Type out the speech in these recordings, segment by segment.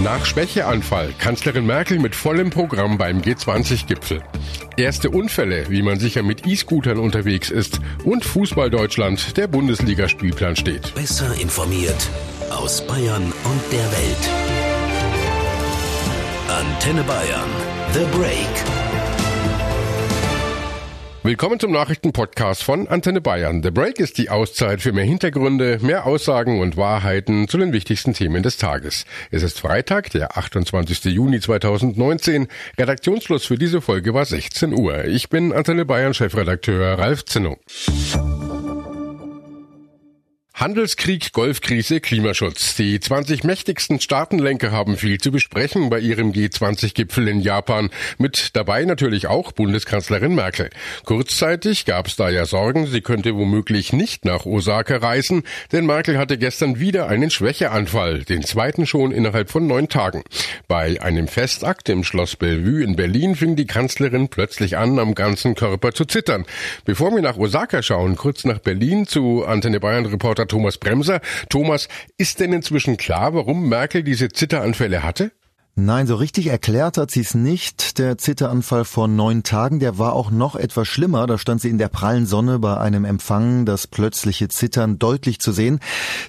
Nach Schwächeanfall Kanzlerin Merkel mit vollem Programm beim G20-Gipfel. Erste Unfälle, wie man sicher mit E-Scootern unterwegs ist. Und Fußball Deutschland, der Bundesligaspielplan steht. Besser informiert aus Bayern und der Welt. Antenne Bayern. The Break. Willkommen zum Nachrichtenpodcast von Antenne Bayern. The Break ist die Auszeit für mehr Hintergründe, mehr Aussagen und Wahrheiten zu den wichtigsten Themen des Tages. Es ist Freitag, der 28. Juni 2019. Redaktionsschluss für diese Folge war 16 Uhr. Ich bin Antenne Bayern Chefredakteur Ralf Zinno. Handelskrieg, Golfkrise, Klimaschutz. Die 20 mächtigsten Staatenlenker haben viel zu besprechen bei ihrem G20-Gipfel in Japan. Mit dabei natürlich auch Bundeskanzlerin Merkel. Kurzzeitig gab es da ja Sorgen, sie könnte womöglich nicht nach Osaka reisen, denn Merkel hatte gestern wieder einen Schwächeanfall, den zweiten schon innerhalb von neun Tagen. Bei einem Festakt im Schloss Bellevue in Berlin fing die Kanzlerin plötzlich an, am ganzen Körper zu zittern. Bevor wir nach Osaka schauen, kurz nach Berlin zu Antenne Bayern Reporter Thomas Bremser. Thomas, ist denn inzwischen klar, warum Merkel diese Zitteranfälle hatte? Nein, so richtig erklärt hat sie es nicht. Der Zitteranfall vor neun Tagen, der war auch noch etwas schlimmer. Da stand sie in der prallen Sonne bei einem Empfang, das plötzliche Zittern deutlich zu sehen.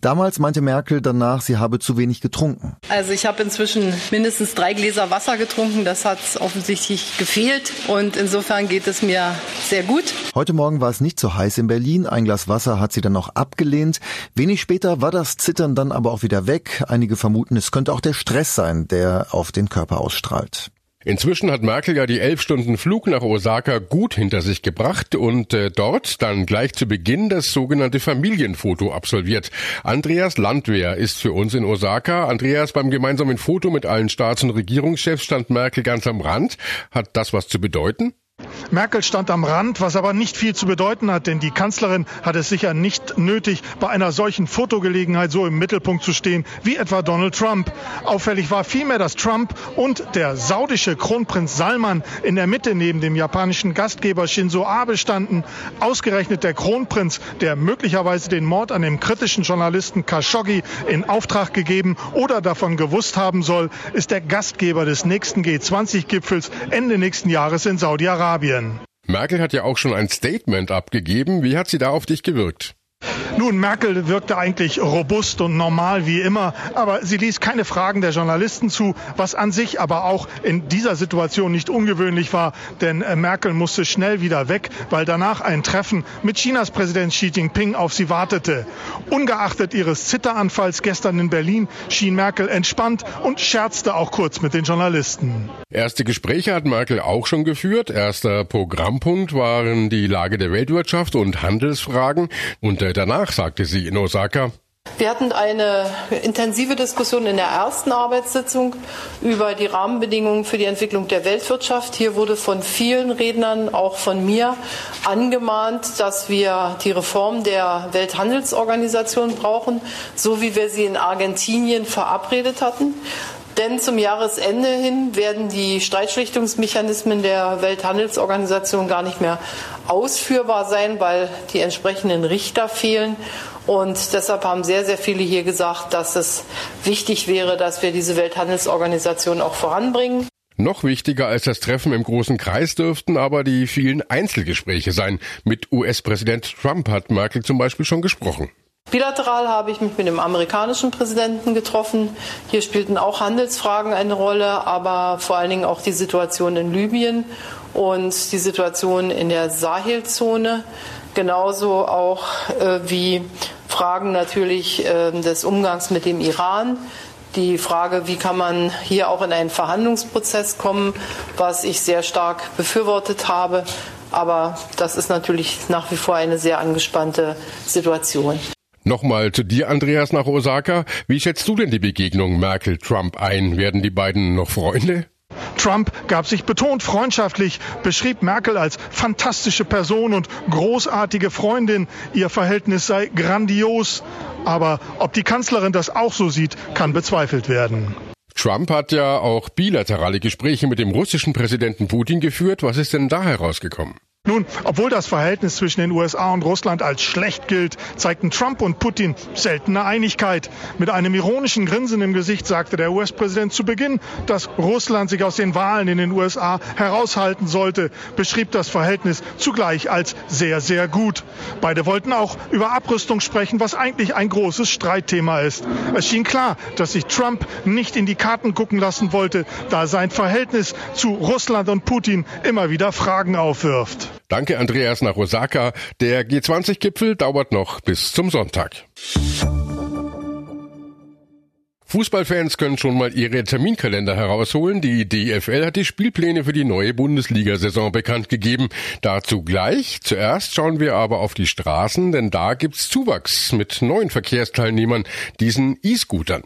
Damals meinte Merkel danach, sie habe zu wenig getrunken. Also ich habe inzwischen mindestens drei Gläser Wasser getrunken. Das hat offensichtlich gefehlt und insofern geht es mir sehr gut. Heute Morgen war es nicht so heiß in Berlin. Ein Glas Wasser hat sie dann auch abgelehnt. Wenig später war das Zittern dann aber auch wieder weg. Einige vermuten, es könnte auch der Stress sein, der auf den Körper ausstrahlt. Inzwischen hat Merkel ja die elf Stunden Flug nach Osaka gut hinter sich gebracht und äh, dort dann gleich zu Beginn das sogenannte Familienfoto absolviert. Andreas Landwehr ist für uns in Osaka. Andreas, beim gemeinsamen Foto mit allen Staats- und Regierungschefs stand Merkel ganz am Rand. Hat das was zu bedeuten? Merkel stand am Rand, was aber nicht viel zu bedeuten hat, denn die Kanzlerin hat es sicher nicht nötig, bei einer solchen Fotogelegenheit so im Mittelpunkt zu stehen wie etwa Donald Trump. Auffällig war vielmehr, dass Trump und der saudische Kronprinz Salman in der Mitte neben dem japanischen Gastgeber Shinzo Abe standen. Ausgerechnet der Kronprinz, der möglicherweise den Mord an dem kritischen Journalisten Khashoggi in Auftrag gegeben oder davon gewusst haben soll, ist der Gastgeber des nächsten G20-Gipfels Ende nächsten Jahres in Saudi-Arabien. Merkel hat ja auch schon ein Statement abgegeben. Wie hat sie da auf dich gewirkt? Nun, Merkel wirkte eigentlich robust und normal wie immer, aber sie ließ keine Fragen der Journalisten zu, was an sich aber auch in dieser Situation nicht ungewöhnlich war, denn äh, Merkel musste schnell wieder weg, weil danach ein Treffen mit Chinas Präsident Xi Jinping auf sie wartete. Ungeachtet ihres Zitteranfalls gestern in Berlin schien Merkel entspannt und scherzte auch kurz mit den Journalisten. Erste Gespräche hat Merkel auch schon geführt. Erster Programmpunkt waren die Lage der Weltwirtschaft und Handelsfragen und äh, danach sagte sie in Osaka. Wir hatten eine intensive Diskussion in der ersten Arbeitssitzung über die Rahmenbedingungen für die Entwicklung der Weltwirtschaft. Hier wurde von vielen Rednern, auch von mir, angemahnt, dass wir die Reform der Welthandelsorganisation brauchen, so wie wir sie in Argentinien verabredet hatten. Denn zum Jahresende hin werden die Streitschlichtungsmechanismen der Welthandelsorganisation gar nicht mehr ausführbar sein, weil die entsprechenden Richter fehlen. Und deshalb haben sehr, sehr viele hier gesagt, dass es wichtig wäre, dass wir diese Welthandelsorganisation auch voranbringen. Noch wichtiger als das Treffen im großen Kreis dürften aber die vielen Einzelgespräche sein. Mit US-Präsident Trump hat Merkel zum Beispiel schon gesprochen. Bilateral habe ich mich mit dem amerikanischen Präsidenten getroffen. Hier spielten auch Handelsfragen eine Rolle, aber vor allen Dingen auch die Situation in Libyen und die Situation in der Sahelzone. Genauso auch äh, wie Fragen natürlich äh, des Umgangs mit dem Iran. Die Frage, wie kann man hier auch in einen Verhandlungsprozess kommen, was ich sehr stark befürwortet habe. Aber das ist natürlich nach wie vor eine sehr angespannte Situation. Nochmal zu dir, Andreas, nach Osaka. Wie schätzt du denn die Begegnung Merkel-Trump ein? Werden die beiden noch Freunde? Trump gab sich betont freundschaftlich, beschrieb Merkel als fantastische Person und großartige Freundin. Ihr Verhältnis sei grandios. Aber ob die Kanzlerin das auch so sieht, kann bezweifelt werden. Trump hat ja auch bilaterale Gespräche mit dem russischen Präsidenten Putin geführt. Was ist denn da herausgekommen? Nun, obwohl das Verhältnis zwischen den USA und Russland als schlecht gilt, zeigten Trump und Putin seltene Einigkeit. Mit einem ironischen Grinsen im Gesicht sagte der US-Präsident zu Beginn, dass Russland sich aus den Wahlen in den USA heraushalten sollte, beschrieb das Verhältnis zugleich als sehr, sehr gut. Beide wollten auch über Abrüstung sprechen, was eigentlich ein großes Streitthema ist. Es schien klar, dass sich Trump nicht in die Karten gucken lassen wollte, da sein Verhältnis zu Russland und Putin immer wieder Fragen aufwirft. Danke Andreas nach Osaka. Der G20-Gipfel dauert noch bis zum Sonntag. Fußballfans können schon mal ihre Terminkalender herausholen. Die DFL hat die Spielpläne für die neue Bundesliga-Saison bekannt gegeben. Dazu gleich. Zuerst schauen wir aber auf die Straßen, denn da gibt's Zuwachs mit neuen Verkehrsteilnehmern, diesen E-Scootern.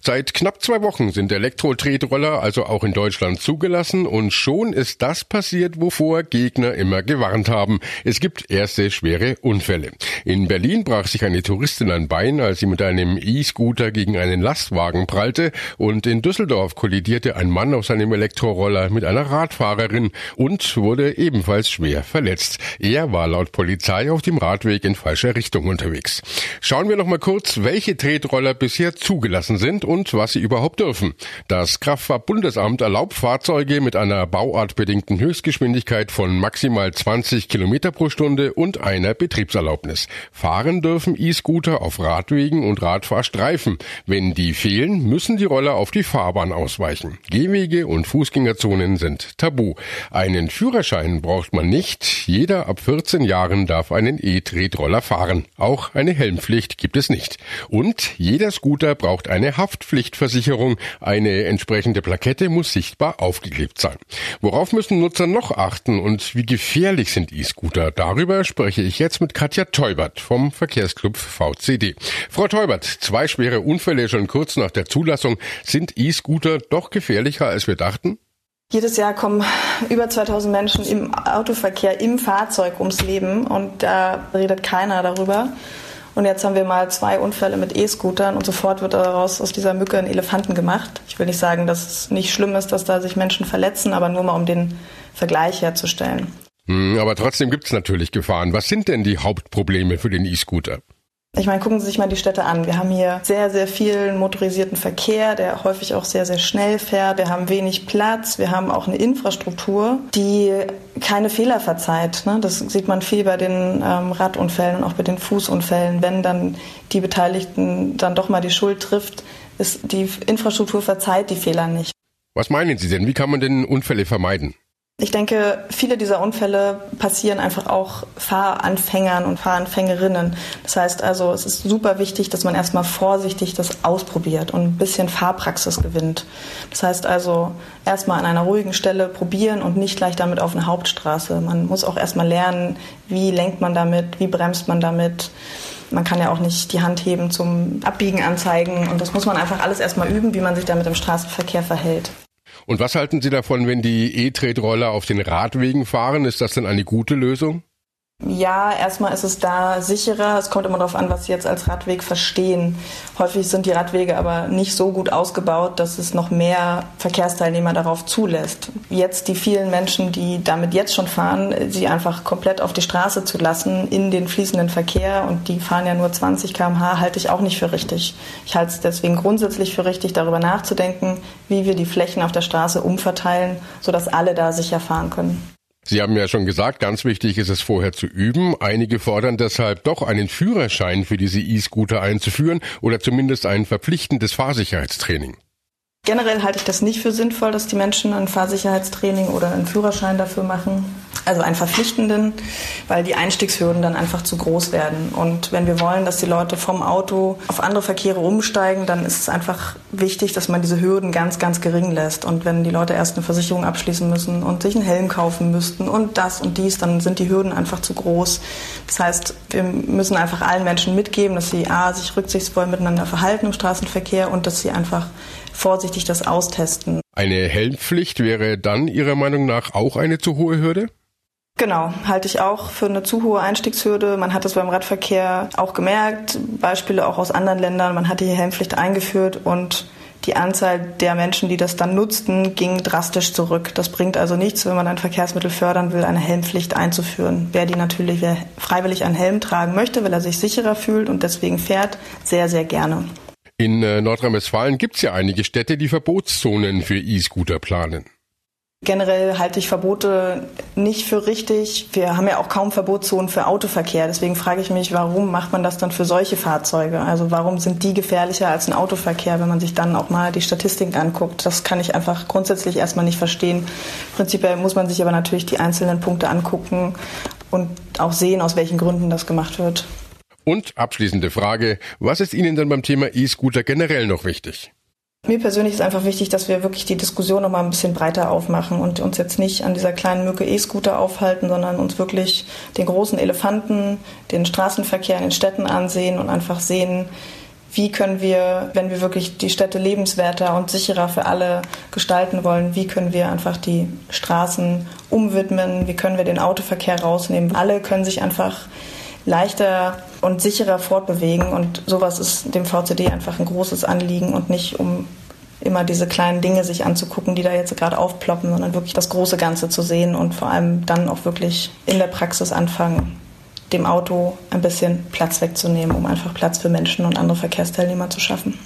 Seit knapp zwei Wochen sind Elektro-Tretroller also auch in Deutschland zugelassen und schon ist das passiert, wovor Gegner immer gewarnt haben. Es gibt erste schwere Unfälle. In Berlin brach sich eine Touristin ein Bein, als sie mit einem E-Scooter gegen einen Lastwagen Lastwagen prallte und in Düsseldorf kollidierte ein Mann auf seinem Elektroroller mit einer Radfahrerin und wurde ebenfalls schwer verletzt. Er war laut Polizei auf dem Radweg in falscher Richtung unterwegs. Schauen wir noch mal kurz, welche Tretroller bisher zugelassen sind und was sie überhaupt dürfen. Das Kraftfahrtbundesamt erlaubt Fahrzeuge mit einer bauartbedingten Höchstgeschwindigkeit von maximal 20 Kilometer pro Stunde und einer Betriebserlaubnis. Fahren dürfen E-Scooter auf Radwegen und Radfahrstreifen, wenn die fehlen, müssen die Roller auf die Fahrbahn ausweichen. Gehwege und Fußgängerzonen sind tabu. Einen Führerschein braucht man nicht. Jeder ab 14 Jahren darf einen E-Tretroller fahren. Auch eine Helmpflicht gibt es nicht. Und jeder Scooter braucht eine Haftpflichtversicherung. Eine entsprechende Plakette muss sichtbar aufgeklebt sein. Worauf müssen Nutzer noch achten und wie gefährlich sind E-Scooter? Darüber spreche ich jetzt mit Katja Teubert vom Verkehrsclub VCD. Frau Teubert, zwei schwere Unfälle schon kurz nach der Zulassung. Sind E-Scooter doch gefährlicher, als wir dachten? Jedes Jahr kommen über 2000 Menschen im Autoverkehr, im Fahrzeug ums Leben und da redet keiner darüber. Und jetzt haben wir mal zwei Unfälle mit E-Scootern und sofort wird daraus aus dieser Mücke ein Elefanten gemacht. Ich will nicht sagen, dass es nicht schlimm ist, dass da sich Menschen verletzen, aber nur mal um den Vergleich herzustellen. Hm, aber trotzdem gibt es natürlich Gefahren. Was sind denn die Hauptprobleme für den E-Scooter? Ich meine, gucken Sie sich mal die Städte an. Wir haben hier sehr, sehr viel motorisierten Verkehr, der häufig auch sehr, sehr schnell fährt. Wir haben wenig Platz. Wir haben auch eine Infrastruktur, die keine Fehler verzeiht. Ne? Das sieht man viel bei den ähm, Radunfällen und auch bei den Fußunfällen. Wenn dann die Beteiligten dann doch mal die Schuld trifft, ist die Infrastruktur verzeiht die Fehler nicht. Was meinen Sie denn? Wie kann man denn Unfälle vermeiden? Ich denke, viele dieser Unfälle passieren einfach auch Fahranfängern und Fahranfängerinnen. Das heißt also, es ist super wichtig, dass man erstmal vorsichtig das ausprobiert und ein bisschen Fahrpraxis gewinnt. Das heißt also, erstmal an einer ruhigen Stelle probieren und nicht gleich damit auf eine Hauptstraße. Man muss auch erstmal lernen, wie lenkt man damit, wie bremst man damit. Man kann ja auch nicht die Hand heben zum Abbiegen anzeigen und das muss man einfach alles erstmal üben, wie man sich damit im Straßenverkehr verhält. Und was halten Sie davon, wenn die E-Tretroller auf den Radwegen fahren? Ist das denn eine gute Lösung? Ja, erstmal ist es da sicherer. Es kommt immer darauf an, was Sie jetzt als Radweg verstehen. Häufig sind die Radwege aber nicht so gut ausgebaut, dass es noch mehr Verkehrsteilnehmer darauf zulässt. Jetzt die vielen Menschen, die damit jetzt schon fahren, sie einfach komplett auf die Straße zu lassen in den fließenden Verkehr und die fahren ja nur 20 km/h, halte ich auch nicht für richtig. Ich halte es deswegen grundsätzlich für richtig, darüber nachzudenken, wie wir die Flächen auf der Straße umverteilen, sodass alle da sicher fahren können. Sie haben ja schon gesagt, ganz wichtig ist es vorher zu üben. Einige fordern deshalb doch einen Führerschein für diese E-Scooter einzuführen oder zumindest ein verpflichtendes Fahrsicherheitstraining. Generell halte ich das nicht für sinnvoll, dass die Menschen ein Fahrsicherheitstraining oder einen Führerschein dafür machen also einen verpflichtenden, weil die Einstiegshürden dann einfach zu groß werden. Und wenn wir wollen, dass die Leute vom Auto auf andere Verkehre umsteigen, dann ist es einfach wichtig, dass man diese Hürden ganz, ganz gering lässt. Und wenn die Leute erst eine Versicherung abschließen müssen und sich einen Helm kaufen müssten und das und dies, dann sind die Hürden einfach zu groß. Das heißt, wir müssen einfach allen Menschen mitgeben, dass sie a, sich rücksichtsvoll miteinander verhalten im Straßenverkehr und dass sie einfach vorsichtig das austesten. Eine Helmpflicht wäre dann Ihrer Meinung nach auch eine zu hohe Hürde? Genau, halte ich auch für eine zu hohe Einstiegshürde. Man hat es beim Radverkehr auch gemerkt, Beispiele auch aus anderen Ländern. Man hat die Helmpflicht eingeführt und die Anzahl der Menschen, die das dann nutzten, ging drastisch zurück. Das bringt also nichts, wenn man ein Verkehrsmittel fördern will, eine Helmpflicht einzuführen. Wer die natürlich, wer freiwillig einen Helm tragen möchte, weil er sich sicherer fühlt und deswegen fährt, sehr, sehr gerne. In äh, Nordrhein-Westfalen gibt es ja einige Städte, die Verbotszonen für E-Scooter planen. Generell halte ich Verbote nicht für richtig. Wir haben ja auch kaum Verbotszonen für Autoverkehr. Deswegen frage ich mich, warum macht man das dann für solche Fahrzeuge? Also warum sind die gefährlicher als ein Autoverkehr, wenn man sich dann auch mal die Statistiken anguckt? Das kann ich einfach grundsätzlich erstmal nicht verstehen. Prinzipiell muss man sich aber natürlich die einzelnen Punkte angucken und auch sehen, aus welchen Gründen das gemacht wird. Und abschließende Frage, was ist Ihnen denn beim Thema E-Scooter generell noch wichtig? Mir persönlich ist einfach wichtig, dass wir wirklich die Diskussion noch mal ein bisschen breiter aufmachen und uns jetzt nicht an dieser kleinen Mücke E-Scooter aufhalten, sondern uns wirklich den großen Elefanten, den Straßenverkehr in den Städten ansehen und einfach sehen, wie können wir, wenn wir wirklich die Städte lebenswerter und sicherer für alle gestalten wollen, wie können wir einfach die Straßen umwidmen, wie können wir den Autoverkehr rausnehmen. Alle können sich einfach leichter und sicherer fortbewegen. Und sowas ist dem VCD einfach ein großes Anliegen und nicht um immer diese kleinen Dinge sich anzugucken, die da jetzt gerade aufploppen, sondern wirklich das große Ganze zu sehen und vor allem dann auch wirklich in der Praxis anfangen, dem Auto ein bisschen Platz wegzunehmen, um einfach Platz für Menschen und andere Verkehrsteilnehmer zu schaffen.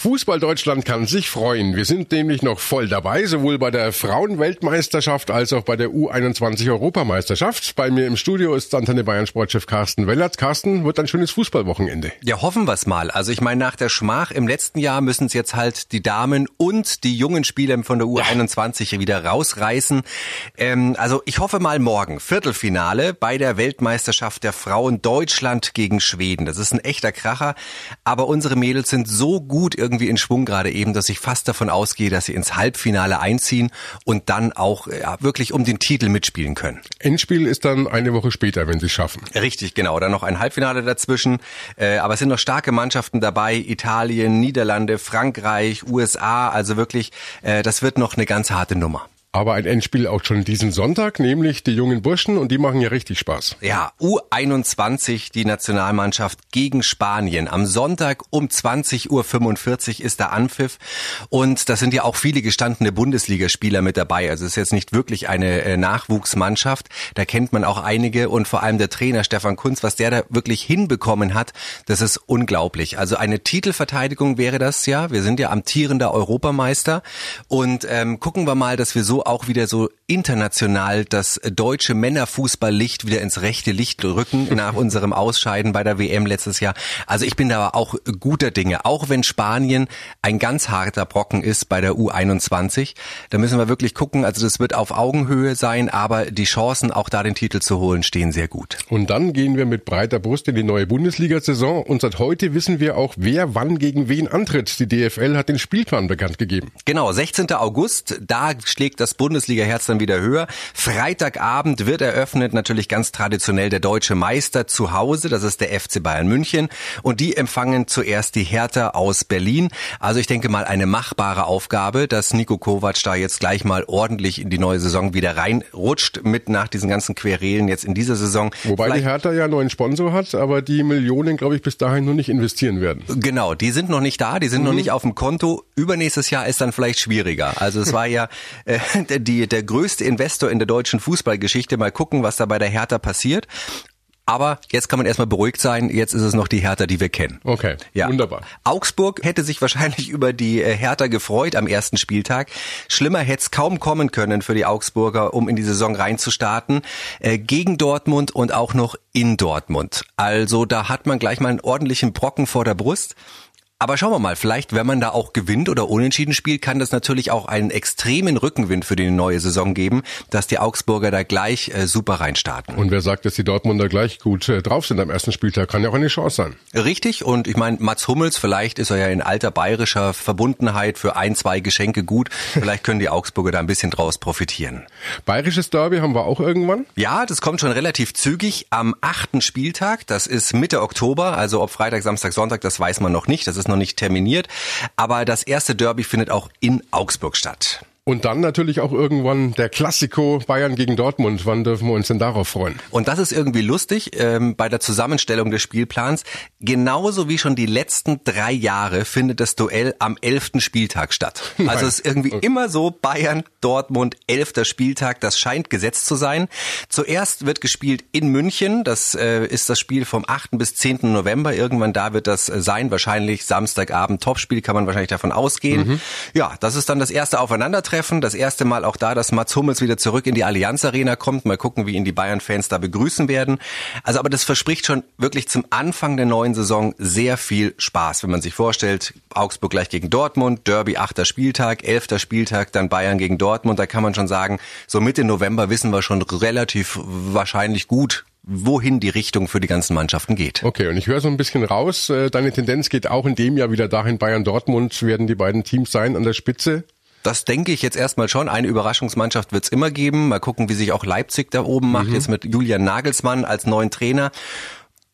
Fußball Deutschland kann sich freuen. Wir sind nämlich noch voll dabei, sowohl bei der Frauenweltmeisterschaft als auch bei der U21 Europameisterschaft. Bei mir im Studio ist Antenne Bayern Sportchef Carsten Wellertz. Carsten, wird ein schönes Fußballwochenende. Ja, hoffen wir's mal. Also ich meine, nach der Schmach im letzten Jahr müssen es jetzt halt die Damen und die jungen Spieler von der U21 ja. wieder rausreißen. Ähm, also ich hoffe mal morgen, Viertelfinale bei der Weltmeisterschaft der Frauen Deutschland gegen Schweden. Das ist ein echter Kracher. Aber unsere Mädels sind so gut irgendwie irgendwie in Schwung gerade eben, dass ich fast davon ausgehe, dass sie ins Halbfinale einziehen und dann auch ja, wirklich um den Titel mitspielen können. Endspiel ist dann eine Woche später, wenn sie es schaffen. Richtig, genau. Dann noch ein Halbfinale dazwischen. Äh, aber es sind noch starke Mannschaften dabei. Italien, Niederlande, Frankreich, USA. Also wirklich, äh, das wird noch eine ganz harte Nummer. Aber ein Endspiel auch schon diesen Sonntag, nämlich die jungen Burschen und die machen ja richtig Spaß. Ja, U21, die Nationalmannschaft gegen Spanien. Am Sonntag um 20.45 Uhr ist der Anpfiff und da sind ja auch viele gestandene Bundesligaspieler mit dabei. Also es ist jetzt nicht wirklich eine äh, Nachwuchsmannschaft. Da kennt man auch einige und vor allem der Trainer Stefan Kunz, was der da wirklich hinbekommen hat, das ist unglaublich. Also eine Titelverteidigung wäre das ja. Wir sind ja amtierender Europameister und ähm, gucken wir mal, dass wir so auch wieder so international das deutsche Männerfußballlicht wieder ins rechte Licht rücken nach unserem Ausscheiden bei der WM letztes Jahr. Also ich bin da auch guter Dinge, auch wenn Spanien ein ganz harter Brocken ist bei der U21. Da müssen wir wirklich gucken, also das wird auf Augenhöhe sein, aber die Chancen auch da den Titel zu holen stehen sehr gut. Und dann gehen wir mit breiter Brust in die neue Bundesliga-Saison und seit heute wissen wir auch, wer wann gegen wen antritt. Die DFL hat den Spielplan bekannt gegeben. Genau, 16. August, da schlägt das das Bundesliga-Herz dann wieder höher. Freitagabend wird eröffnet natürlich ganz traditionell der deutsche Meister zu Hause. Das ist der FC Bayern München. Und die empfangen zuerst die Hertha aus Berlin. Also ich denke mal eine machbare Aufgabe, dass Nico Kovac da jetzt gleich mal ordentlich in die neue Saison wieder reinrutscht mit nach diesen ganzen Querelen jetzt in dieser Saison. Wobei Vielleicht die Hertha ja einen neuen Sponsor hat, aber die Millionen, glaube ich, bis dahin nur nicht investieren werden. Genau, die sind noch nicht da, die sind mhm. noch nicht auf dem Konto. Übernächstes Jahr ist dann vielleicht schwieriger. Also es war ja äh, die, der größte Investor in der deutschen Fußballgeschichte. Mal gucken, was da bei der Hertha passiert. Aber jetzt kann man erstmal beruhigt sein. Jetzt ist es noch die Hertha, die wir kennen. Okay, ja. wunderbar. Augsburg hätte sich wahrscheinlich über die äh, Hertha gefreut am ersten Spieltag. Schlimmer hätte es kaum kommen können für die Augsburger, um in die Saison reinzustarten. Äh, gegen Dortmund und auch noch in Dortmund. Also da hat man gleich mal einen ordentlichen Brocken vor der Brust. Aber schauen wir mal, vielleicht, wenn man da auch gewinnt oder unentschieden spielt, kann das natürlich auch einen extremen Rückenwind für die neue Saison geben, dass die Augsburger da gleich äh, super reinstarten. Und wer sagt, dass die Dortmunder gleich gut äh, drauf sind am ersten Spieltag, kann ja auch eine Chance sein. Richtig, und ich meine, Mats Hummels, vielleicht ist er ja in alter bayerischer Verbundenheit für ein, zwei Geschenke gut. Vielleicht können die Augsburger da ein bisschen draus profitieren. Bayerisches Derby haben wir auch irgendwann? Ja, das kommt schon relativ zügig am achten Spieltag. Das ist Mitte Oktober, also ob Freitag, Samstag, Sonntag, das weiß man noch nicht. Das ist noch nicht terminiert. Aber das erste Derby findet auch in Augsburg statt. Und dann natürlich auch irgendwann der Klassiko Bayern gegen Dortmund. Wann dürfen wir uns denn darauf freuen? Und das ist irgendwie lustig ähm, bei der Zusammenstellung des Spielplans. Genauso wie schon die letzten drei Jahre findet das Duell am elften Spieltag statt. Also es ist irgendwie okay. immer so Bayern, Dortmund, elfter Spieltag. Das scheint gesetzt zu sein. Zuerst wird gespielt in München. Das äh, ist das Spiel vom 8. bis 10. November. Irgendwann da wird das äh, sein. Wahrscheinlich Samstagabend Topspiel kann man wahrscheinlich davon ausgehen. Mhm. Ja, das ist dann das erste Aufeinandertreffen. Das erste Mal auch da, dass Mats Hummels wieder zurück in die Allianz Arena kommt. Mal gucken, wie ihn die Bayern-Fans da begrüßen werden. Also aber das verspricht schon wirklich zum Anfang der neuen Saison sehr viel Spaß, wenn man sich vorstellt, Augsburg gleich gegen Dortmund, Derby achter Spieltag, elfter Spieltag, dann Bayern gegen Dortmund. Da kann man schon sagen, so Mitte November wissen wir schon relativ wahrscheinlich gut, wohin die Richtung für die ganzen Mannschaften geht. Okay, und ich höre so ein bisschen raus, äh, deine Tendenz geht auch in dem Jahr wieder dahin, Bayern Dortmund werden die beiden Teams sein an der Spitze. Das denke ich jetzt erstmal schon. Eine Überraschungsmannschaft wird es immer geben. Mal gucken, wie sich auch Leipzig da oben macht, mhm. jetzt mit Julian Nagelsmann als neuen Trainer.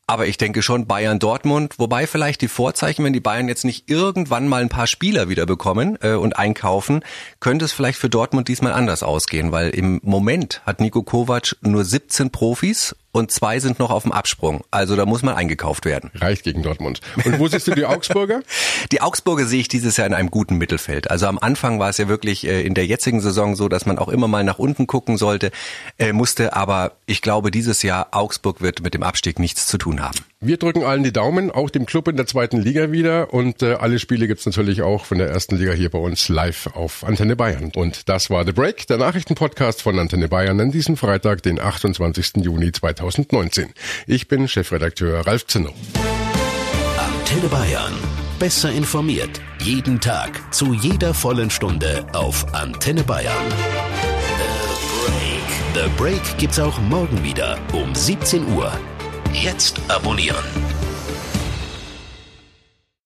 Aber ich denke schon Bayern Dortmund, wobei vielleicht die Vorzeichen, wenn die Bayern jetzt nicht irgendwann mal ein paar Spieler wieder bekommen äh, und einkaufen, könnte es vielleicht für Dortmund diesmal anders ausgehen, weil im Moment hat Nico Kovac nur 17 Profis und zwei sind noch auf dem Absprung. Also da muss man eingekauft werden. Reicht gegen Dortmund. Und wo siehst du die Augsburger? die Augsburger sehe ich dieses Jahr in einem guten Mittelfeld. Also am Anfang war es ja wirklich äh, in der jetzigen Saison so, dass man auch immer mal nach unten gucken sollte, äh, musste. Aber ich glaube, dieses Jahr Augsburg wird mit dem Abstieg nichts zu tun haben. Wir drücken allen die Daumen, auch dem Club in der zweiten Liga wieder. Und äh, alle Spiele gibt's natürlich auch von der ersten Liga hier bei uns live auf Antenne Bayern. Und das war The Break, der Nachrichtenpodcast von Antenne Bayern an diesem Freitag, den 28. Juni 2019. Ich bin Chefredakteur Ralf Zinno. Antenne Bayern. Besser informiert. Jeden Tag. Zu jeder vollen Stunde auf Antenne Bayern. The Break. The Break gibt's auch morgen wieder um 17 Uhr. Jetzt abonnieren.